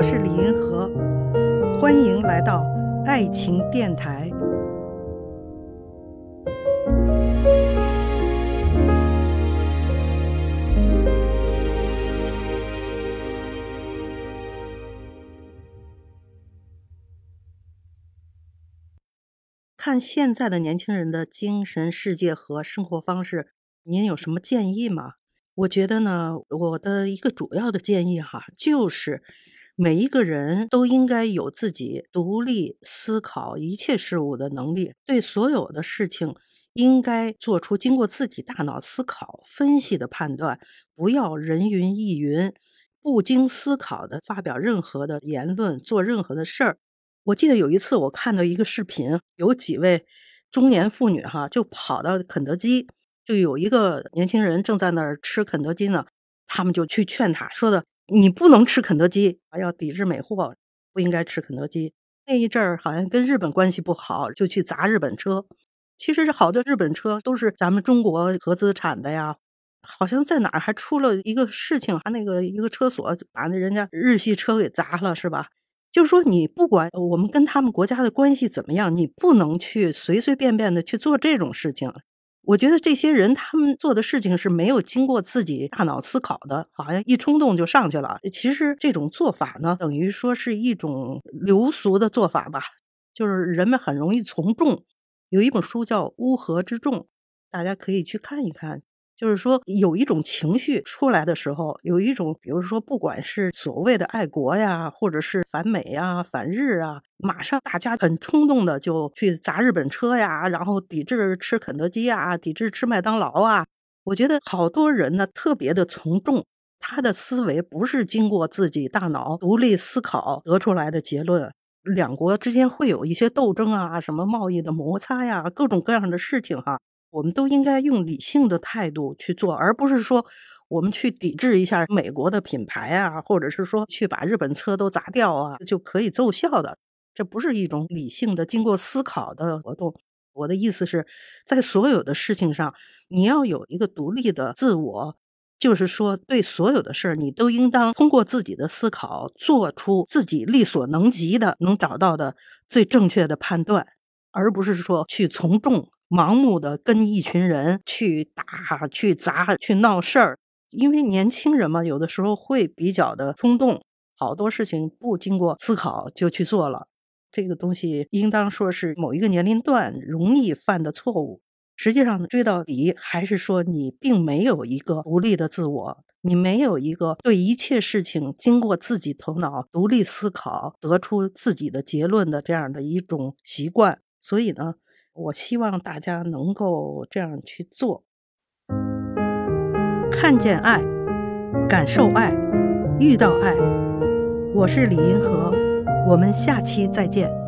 我是李银河，欢迎来到爱情电台。看现在的年轻人的精神世界和生活方式，您有什么建议吗？我觉得呢，我的一个主要的建议哈，就是每一个人都应该有自己独立思考一切事物的能力，对所有的事情应该做出经过自己大脑思考分析的判断，不要人云亦云，不经思考的发表任何的言论，做任何的事儿。我记得有一次我看到一个视频，有几位中年妇女哈，就跑到肯德基，就有一个年轻人正在那儿吃肯德基呢，他们就去劝他说的：“你不能吃肯德基，要抵制美货，不应该吃肯德基。”那一阵儿好像跟日本关系不好，就去砸日本车。其实是好多日本车都是咱们中国合资产的呀，好像在哪儿还出了一个事情，他那个一个车锁把那人家日系车给砸了，是吧？就是说，你不管我们跟他们国家的关系怎么样，你不能去随随便便的去做这种事情。我觉得这些人他们做的事情是没有经过自己大脑思考的，好像一冲动就上去了。其实这种做法呢，等于说是一种流俗的做法吧，就是人们很容易从众。有一本书叫《乌合之众》，大家可以去看一看。就是说，有一种情绪出来的时候，有一种，比如说，不管是所谓的爱国呀，或者是反美呀、反日啊，马上大家很冲动的就去砸日本车呀，然后抵制吃肯德基啊，抵制吃麦当劳啊。我觉得好多人呢特别的从众，他的思维不是经过自己大脑独立思考得出来的结论。两国之间会有一些斗争啊，什么贸易的摩擦呀，各种各样的事情哈。我们都应该用理性的态度去做，而不是说我们去抵制一下美国的品牌啊，或者是说去把日本车都砸掉啊，就可以奏效的。这不是一种理性的、经过思考的活动。我的意思是在所有的事情上，你要有一个独立的自我，就是说对所有的事儿，你都应当通过自己的思考，做出自己力所能及的、能找到的最正确的判断，而不是说去从众。盲目的跟一群人去打、去砸、去闹事儿，因为年轻人嘛，有的时候会比较的冲动，好多事情不经过思考就去做了。这个东西应当说是某一个年龄段容易犯的错误。实际上追到底，还是说你并没有一个独立的自我，你没有一个对一切事情经过自己头脑独立思考、得出自己的结论的这样的一种习惯。所以呢。我希望大家能够这样去做，看见爱，感受爱，遇到爱。我是李银河，我们下期再见。